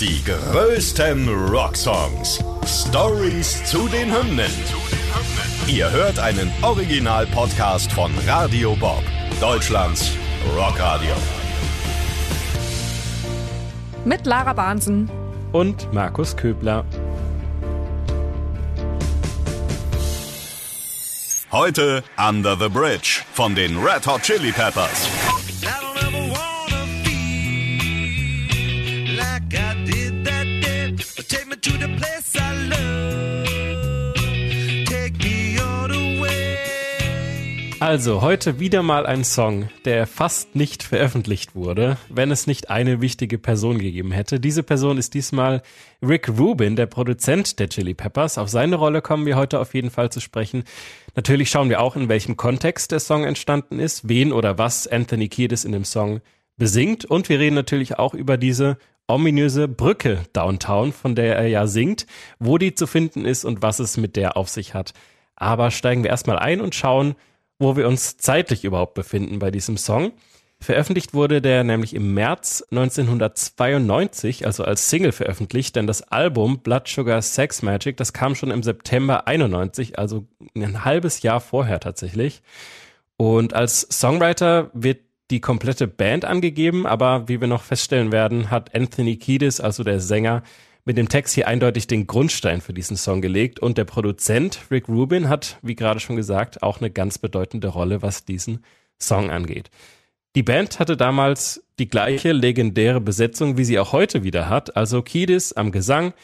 Die größten Rocksongs. Stories zu den Hymnen. Ihr hört einen Original-Podcast von Radio Bob, Deutschlands Rockradio. Mit Lara Bahnsen und Markus Köbler. Heute Under the Bridge von den Red Hot Chili Peppers. Also, heute wieder mal ein Song, der fast nicht veröffentlicht wurde, wenn es nicht eine wichtige Person gegeben hätte. Diese Person ist diesmal Rick Rubin, der Produzent der Chili Peppers. Auf seine Rolle kommen wir heute auf jeden Fall zu sprechen. Natürlich schauen wir auch, in welchem Kontext der Song entstanden ist, wen oder was Anthony Kiedis in dem Song besingt. Und wir reden natürlich auch über diese ominöse Brücke Downtown, von der er ja singt, wo die zu finden ist und was es mit der auf sich hat. Aber steigen wir erstmal ein und schauen, wo wir uns zeitlich überhaupt befinden bei diesem Song. Veröffentlicht wurde der nämlich im März 1992, also als Single veröffentlicht, denn das Album Blood Sugar Sex Magic, das kam schon im September 91, also ein halbes Jahr vorher tatsächlich. Und als Songwriter wird die komplette Band angegeben, aber wie wir noch feststellen werden, hat Anthony Kiedis, also der Sänger, mit dem Text hier eindeutig den Grundstein für diesen Song gelegt und der Produzent Rick Rubin hat, wie gerade schon gesagt, auch eine ganz bedeutende Rolle, was diesen Song angeht. Die Band hatte damals die gleiche legendäre Besetzung, wie sie auch heute wieder hat, also Kiedis am Gesang,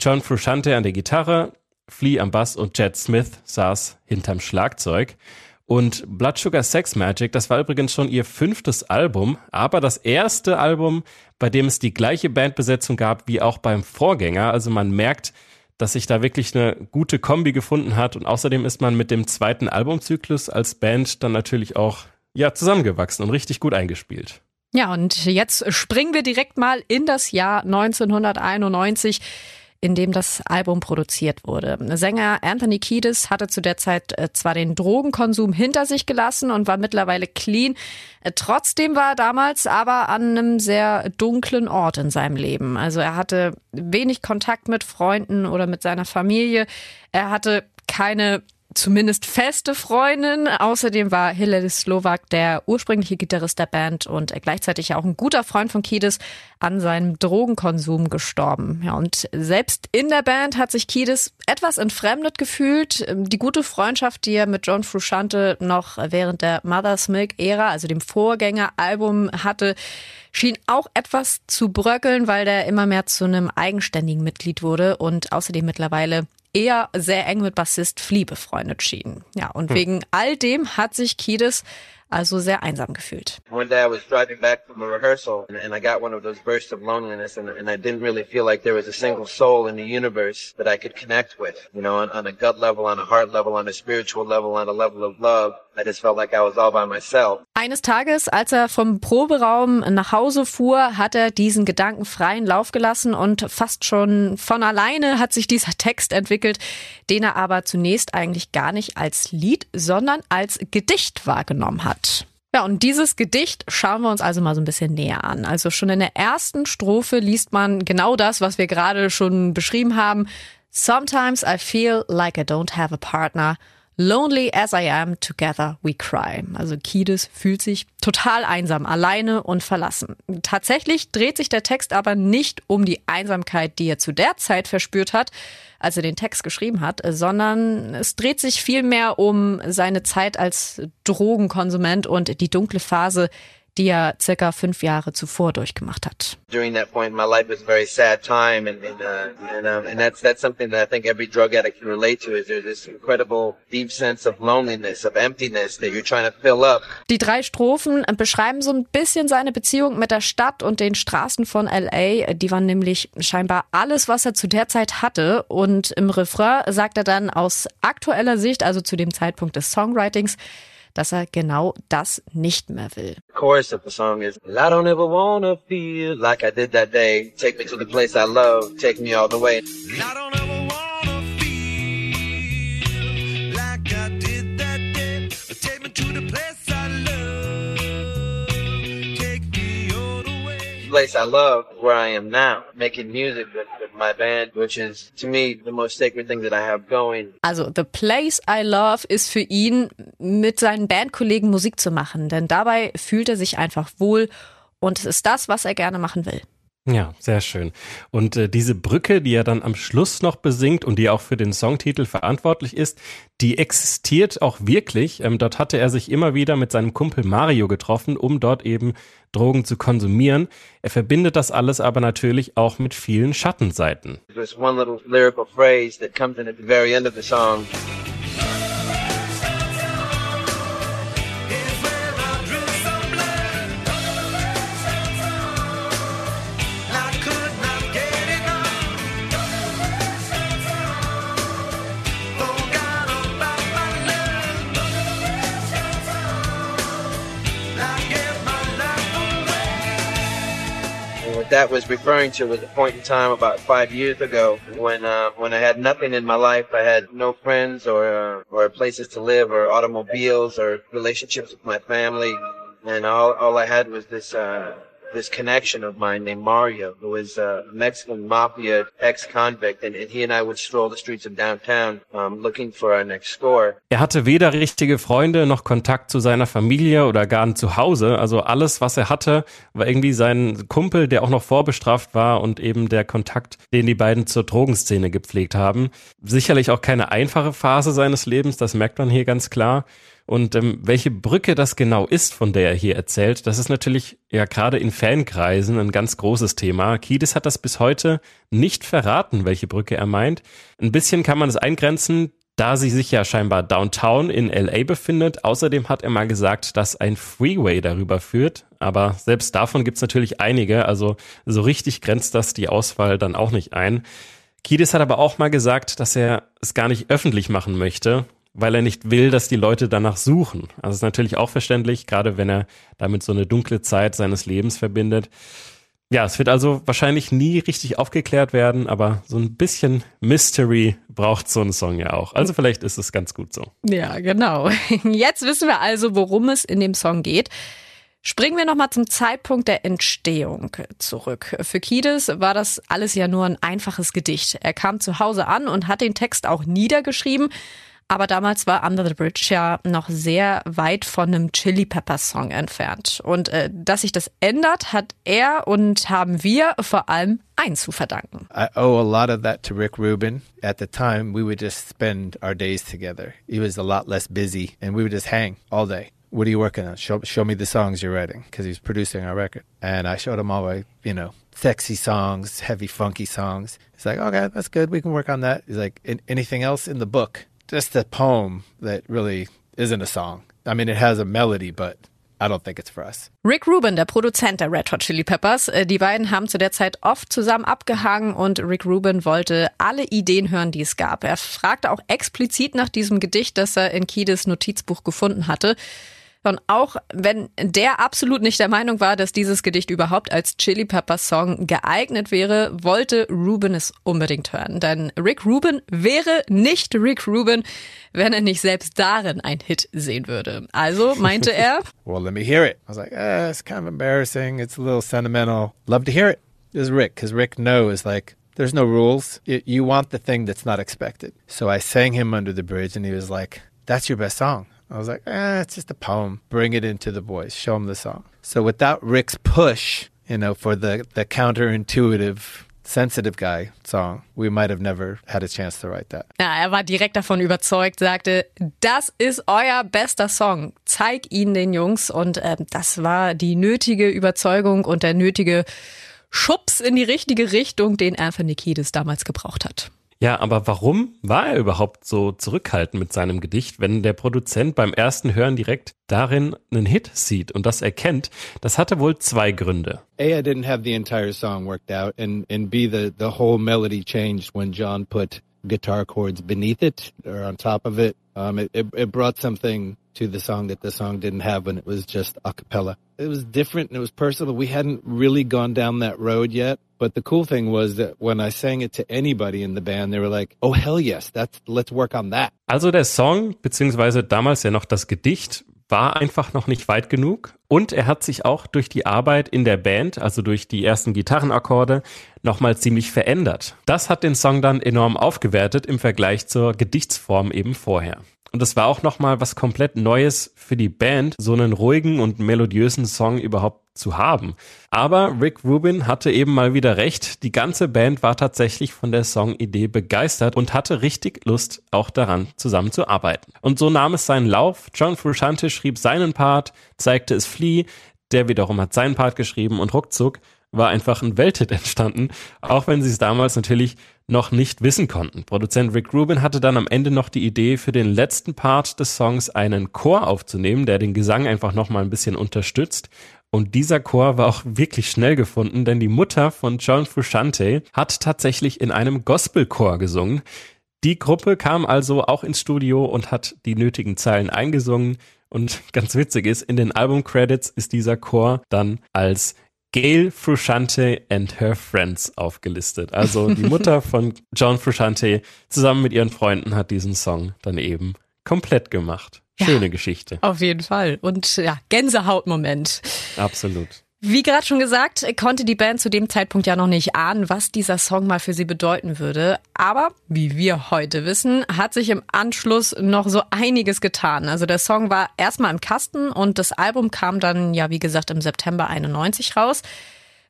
John Frusciante an der Gitarre, Flea am Bass und Jet Smith saß hinterm Schlagzeug. Und Blood Sugar Sex Magic, das war übrigens schon ihr fünftes Album, aber das erste Album, bei dem es die gleiche Bandbesetzung gab wie auch beim Vorgänger. Also man merkt, dass sich da wirklich eine gute Kombi gefunden hat. Und außerdem ist man mit dem zweiten Albumzyklus als Band dann natürlich auch ja, zusammengewachsen und richtig gut eingespielt. Ja, und jetzt springen wir direkt mal in das Jahr 1991 in dem das Album produziert wurde. Sänger Anthony Kiedis hatte zu der Zeit äh, zwar den Drogenkonsum hinter sich gelassen und war mittlerweile clean. Äh, trotzdem war er damals aber an einem sehr dunklen Ort in seinem Leben. Also er hatte wenig Kontakt mit Freunden oder mit seiner Familie. Er hatte keine zumindest feste Freundin. Außerdem war Hilary Slovak der ursprüngliche Gitarrist der Band und gleichzeitig auch ein guter Freund von Kiedis an seinem Drogenkonsum gestorben. Ja, und selbst in der Band hat sich Kiedis etwas entfremdet gefühlt. Die gute Freundschaft, die er mit John Frusciante noch während der Mother's Milk Ära, also dem Vorgängeralbum hatte, schien auch etwas zu bröckeln, weil der immer mehr zu einem eigenständigen Mitglied wurde und außerdem mittlerweile eher sehr eng mit Bassist Flea befreundet schien. Ja, und hm. wegen all dem hat sich Kiedis also sehr einsam gefühlt. One day I was driving back from a rehearsal and, and I got one of those bursts of loneliness and, and I didn't really feel like there was a single soul in the universe that I could connect with, you know, on, on a gut level, on a heart level, on a spiritual level, on a level of love. I just felt like I was all by myself. Eines Tages, als er vom Proberaum nach Hause fuhr, hat er diesen Gedanken freien Lauf gelassen und fast schon von alleine hat sich dieser Text entwickelt, den er aber zunächst eigentlich gar nicht als Lied, sondern als Gedicht wahrgenommen hat. Ja, und dieses Gedicht schauen wir uns also mal so ein bisschen näher an. Also schon in der ersten Strophe liest man genau das, was wir gerade schon beschrieben haben. Sometimes I feel like I don't have a partner. Lonely as I am, together we cry. Also Kiedis fühlt sich total einsam, alleine und verlassen. Tatsächlich dreht sich der Text aber nicht um die Einsamkeit, die er zu der Zeit verspürt hat, als er den Text geschrieben hat, sondern es dreht sich vielmehr um seine Zeit als Drogenkonsument und die dunkle Phase, die er circa fünf Jahre zuvor durchgemacht hat. During that point, my life was a very sad time, and and, uh, and, um, and that's that's something that I think every drug addict can relate to. Is there's this incredible deep sense of loneliness, of emptiness that you're trying to fill up. Die drei Strophen beschreiben so ein bisschen seine Beziehung mit der Stadt und den Straßen von LA. Die waren nämlich scheinbar alles, was er zu der Zeit hatte. Und im Refrain sagt er dann aus aktueller Sicht, also zu dem Zeitpunkt des Songwritings, dass er genau das nicht mehr will. Chorus of the song is I don't ever wanna feel like I did that day. Take me to the place I love, take me all the way. Place I love where I am now, making music with, with my band, which is to me the most sacred thing that I have going. Also The Place I Love ist für ihn, mit seinen Bandkollegen Musik zu machen, denn dabei fühlt er sich einfach wohl und es ist das, was er gerne machen will. Ja, sehr schön. Und äh, diese Brücke, die er dann am Schluss noch besingt und die auch für den Songtitel verantwortlich ist, die existiert auch wirklich. Ähm, dort hatte er sich immer wieder mit seinem Kumpel Mario getroffen, um dort eben Drogen zu konsumieren. Er verbindet das alles aber natürlich auch mit vielen Schattenseiten. There's one little lyrical phrase that comes in at the very end of the song. That was referring to was a point in time about five years ago when uh, when I had nothing in my life. I had no friends or uh, or places to live or automobiles or relationships with my family, and all all I had was this. Uh, this connection of mine named Mario, who was a Mexican mafia ex-convict, and, and he and I would stroll the streets of downtown um, looking for our next score. Er hatte weder richtige Freunde noch Kontakt zu seiner Familie oder gar ein Zuhause. Also alles, was er hatte, war irgendwie sein Kumpel, der auch noch vorbestraft war und eben der Kontakt, den die beiden zur Drogenszene gepflegt haben. Sicherlich auch keine einfache Phase seines Lebens, das merkt man hier ganz klar. Und ähm, welche Brücke das genau ist, von der er hier erzählt, das ist natürlich ja gerade in Fankreisen ein ganz großes Thema. Kiedis hat das bis heute nicht verraten, welche Brücke er meint. Ein bisschen kann man es eingrenzen, da sie sich ja scheinbar downtown in LA befindet. Außerdem hat er mal gesagt, dass ein Freeway darüber führt. Aber selbst davon gibt's natürlich einige. Also so richtig grenzt das die Auswahl dann auch nicht ein. Kiedis hat aber auch mal gesagt, dass er es gar nicht öffentlich machen möchte, weil er nicht will, dass die Leute danach suchen. Also ist natürlich auch verständlich, gerade wenn er damit so eine dunkle Zeit seines Lebens verbindet. Ja, es wird also wahrscheinlich nie richtig aufgeklärt werden, aber so ein bisschen Mystery braucht so ein Song ja auch. Also vielleicht ist es ganz gut so. Ja, genau. Jetzt wissen wir also, worum es in dem Song geht. Springen wir nochmal zum Zeitpunkt der Entstehung zurück. Für Kiedis war das alles ja nur ein einfaches Gedicht. Er kam zu Hause an und hat den Text auch niedergeschrieben. Aber damals war Under the Bridge ja noch sehr weit von einem Chili Pepper Song entfernt. Und äh, dass sich das ändert, hat er und haben wir vor allem eins zu verdanken. I owe a lot of that to Rick Rubin. At the time, we would just spend our days together. He was a lot less busy, and we would just hang all day. What are you working on? Show, show me the songs you're writing, because he was producing our record. And I showed him all my, you know, sexy songs, heavy, funky songs. He's like, okay, that's good. We can work on that. He's like, anything else in the book? Just a poem that really isn't a song. I mean, it has a melody, but I don't think it's for us. Rick Rubin, der Produzent der Red Hot Chili Peppers, äh, die beiden haben zu der Zeit oft zusammen abgehangen und Rick Rubin wollte alle Ideen hören, die es gab. Er fragte auch explizit nach diesem Gedicht, das er in Kiedis Notizbuch gefunden hatte. Und auch wenn der absolut nicht der Meinung war, dass dieses Gedicht überhaupt als Chili Pepper Song geeignet wäre, wollte Rubin es unbedingt hören. Denn Rick Rubin wäre nicht Rick Rubin, wenn er nicht selbst darin ein Hit sehen würde. Also meinte er, well, let me hear it. I was like, eh, it's kind of embarrassing. It's a little sentimental. Love to hear it. It was Rick, because Rick knows, like, there's no rules. You want the thing that's not expected. So I sang him Under the Bridge, and he was like, that's your best song. I was like, eh, it's just a poem. Bring it into the boys. Show them the song. So without Rick's push, you know, for the, the counterintuitive Sensitive Guy Song. We might have never had a chance to write that. Ja, er war direkt davon überzeugt, sagte, das ist euer bester Song. Zeig ihn den Jungs. Und äh, das war die nötige Überzeugung und der nötige Schubs in die richtige Richtung, den Anthony Kiedis damals gebraucht hat. Ja, aber warum war er überhaupt so zurückhaltend mit seinem Gedicht, wenn der Produzent beim ersten Hören direkt darin einen Hit sieht und das erkennt? Das hatte wohl zwei Gründe. A, I didn't have the entire song worked out, and and B, the the whole melody changed when John put guitar chords beneath it or on top of it. Um, it, it, it brought something to the song that the song didn't have when it was just a cappella. It was different and it was personal. We hadn't really gone down that road yet. But the cool thing was that when I sang it to anybody in the band, they were like, oh hell yes, that's, let's work on that. Also der Song, beziehungsweise damals ja noch das Gedicht, war einfach noch nicht weit genug und er hat sich auch durch die Arbeit in der Band, also durch die ersten Gitarrenakkorde, nochmal ziemlich verändert. Das hat den Song dann enorm aufgewertet im Vergleich zur Gedichtsform eben vorher. Und das war auch nochmal was komplett Neues für die Band, so einen ruhigen und melodiösen Song überhaupt zu haben. Aber Rick Rubin hatte eben mal wieder recht. Die ganze Band war tatsächlich von der Songidee begeistert und hatte richtig Lust, auch daran zusammenzuarbeiten. Und so nahm es seinen Lauf. John Frusciante schrieb seinen Part, zeigte es Flea, der wiederum hat seinen Part geschrieben und ruckzuck war einfach ein Welthit entstanden, auch wenn sie es damals natürlich noch nicht wissen konnten. Produzent Rick Rubin hatte dann am Ende noch die Idee, für den letzten Part des Songs einen Chor aufzunehmen, der den Gesang einfach nochmal ein bisschen unterstützt. Und dieser Chor war auch wirklich schnell gefunden, denn die Mutter von John Frusciante hat tatsächlich in einem Gospelchor gesungen. Die Gruppe kam also auch ins Studio und hat die nötigen Zeilen eingesungen. Und ganz witzig ist, in den Album-Credits ist dieser Chor dann als Gail Frusciante and her friends aufgelistet. Also die Mutter von John Frusciante zusammen mit ihren Freunden hat diesen Song dann eben komplett gemacht. Schöne ja, Geschichte. Auf jeden Fall. Und ja, Gänsehautmoment. Absolut. Wie gerade schon gesagt, konnte die Band zu dem Zeitpunkt ja noch nicht ahnen, was dieser Song mal für sie bedeuten würde. Aber wie wir heute wissen, hat sich im Anschluss noch so einiges getan. Also der Song war erstmal im Kasten und das Album kam dann ja, wie gesagt, im September 91 raus.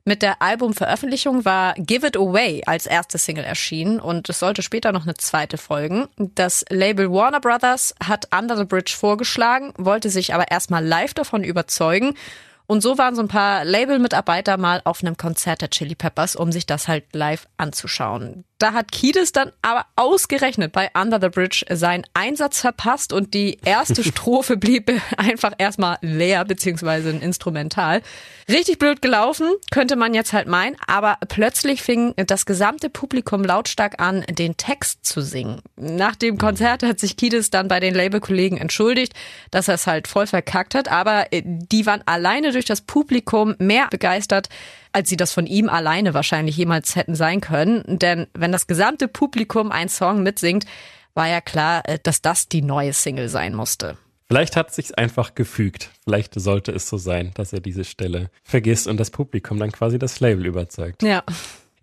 Mit der Albumveröffentlichung war Give It Away als erste Single erschienen und es sollte später noch eine zweite folgen. Das Label Warner Brothers hat Under the Bridge vorgeschlagen, wollte sich aber erstmal live davon überzeugen und so waren so ein paar Label-Mitarbeiter mal auf einem Konzert der Chili Peppers, um sich das halt live anzuschauen. Da hat Kiedis dann aber ausgerechnet bei Under the Bridge seinen Einsatz verpasst und die erste Strophe blieb einfach erstmal leer, beziehungsweise ein Instrumental. Richtig blöd gelaufen, könnte man jetzt halt meinen, aber plötzlich fing das gesamte Publikum lautstark an, den Text zu singen. Nach dem Konzert hat sich Kiedis dann bei den Labelkollegen entschuldigt, dass er es halt voll verkackt hat, aber äh, die waren alleine durch das Publikum mehr begeistert, als sie das von ihm alleine wahrscheinlich jemals hätten sein können. Denn wenn das gesamte Publikum einen Song mitsingt, war ja klar, äh, dass das die neue Single sein musste. Vielleicht hat es sich einfach gefügt. Vielleicht sollte es so sein, dass er diese Stelle vergisst und das Publikum dann quasi das Label überzeugt. Ja.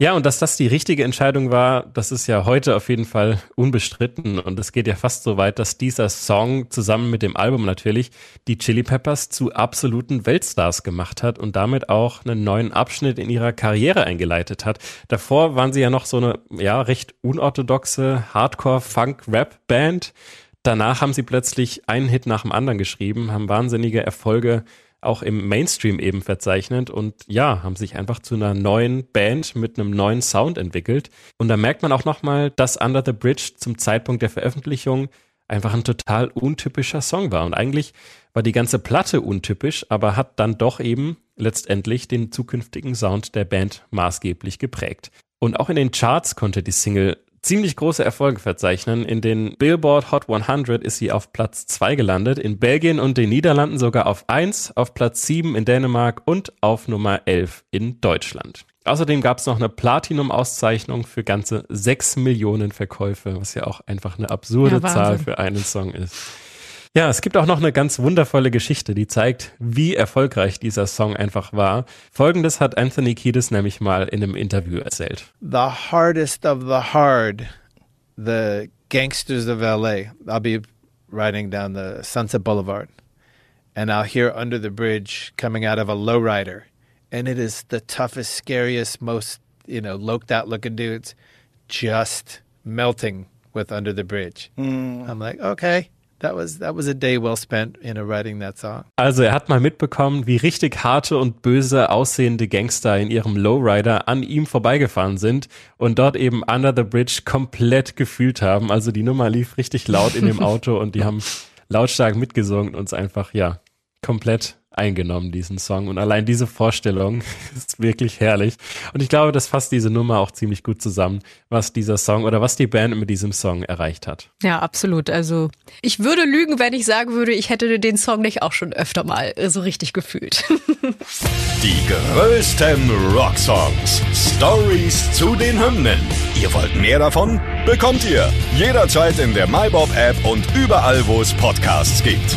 Ja, und dass das die richtige Entscheidung war, das ist ja heute auf jeden Fall unbestritten. Und es geht ja fast so weit, dass dieser Song zusammen mit dem Album natürlich die Chili Peppers zu absoluten Weltstars gemacht hat und damit auch einen neuen Abschnitt in ihrer Karriere eingeleitet hat. Davor waren sie ja noch so eine, ja, recht unorthodoxe Hardcore-Funk-Rap-Band. Danach haben sie plötzlich einen Hit nach dem anderen geschrieben, haben wahnsinnige Erfolge auch im Mainstream eben verzeichnet und ja, haben sich einfach zu einer neuen Band mit einem neuen Sound entwickelt. Und da merkt man auch nochmal, dass Under the Bridge zum Zeitpunkt der Veröffentlichung einfach ein total untypischer Song war. Und eigentlich war die ganze Platte untypisch, aber hat dann doch eben letztendlich den zukünftigen Sound der Band maßgeblich geprägt. Und auch in den Charts konnte die Single ziemlich große Erfolge verzeichnen. In den Billboard Hot 100 ist sie auf Platz 2 gelandet, in Belgien und den Niederlanden sogar auf 1, auf Platz 7 in Dänemark und auf Nummer 11 in Deutschland. Außerdem gab es noch eine Platinum-Auszeichnung für ganze 6 Millionen Verkäufe, was ja auch einfach eine absurde ja, Zahl für einen Song ist. Ja, es gibt auch noch eine ganz wundervolle Geschichte, die zeigt, wie erfolgreich dieser Song einfach war. Folgendes hat Anthony Kiedis nämlich mal in einem Interview erzählt. The hardest of the hard, the gangsters of LA. I'll be riding down the Sunset Boulevard and I'll hear Under the Bridge coming out of a lowrider. And it is the toughest, scariest, most, you know, loked out looking dudes just melting with Under the Bridge. Mm. I'm like, okay. That was, that was a day well spent in writing that song. Also er hat mal mitbekommen, wie richtig harte und böse aussehende Gangster in ihrem Lowrider an ihm vorbeigefahren sind und dort eben Under the Bridge komplett gefühlt haben. Also die Nummer lief richtig laut in dem Auto und die haben lautstark mitgesungen und es einfach, ja, komplett eingenommen, diesen Song. Und allein diese Vorstellung ist wirklich herrlich. Und ich glaube, das fasst diese Nummer auch ziemlich gut zusammen, was dieser Song oder was die Band mit diesem Song erreicht hat. Ja, absolut. Also ich würde lügen, wenn ich sagen würde, ich hätte den Song nicht auch schon öfter mal so richtig gefühlt. Die größten Rocksongs. Stories zu den Hymnen. Ihr wollt mehr davon? Bekommt ihr jederzeit in der MyBob-App und überall, wo es Podcasts gibt.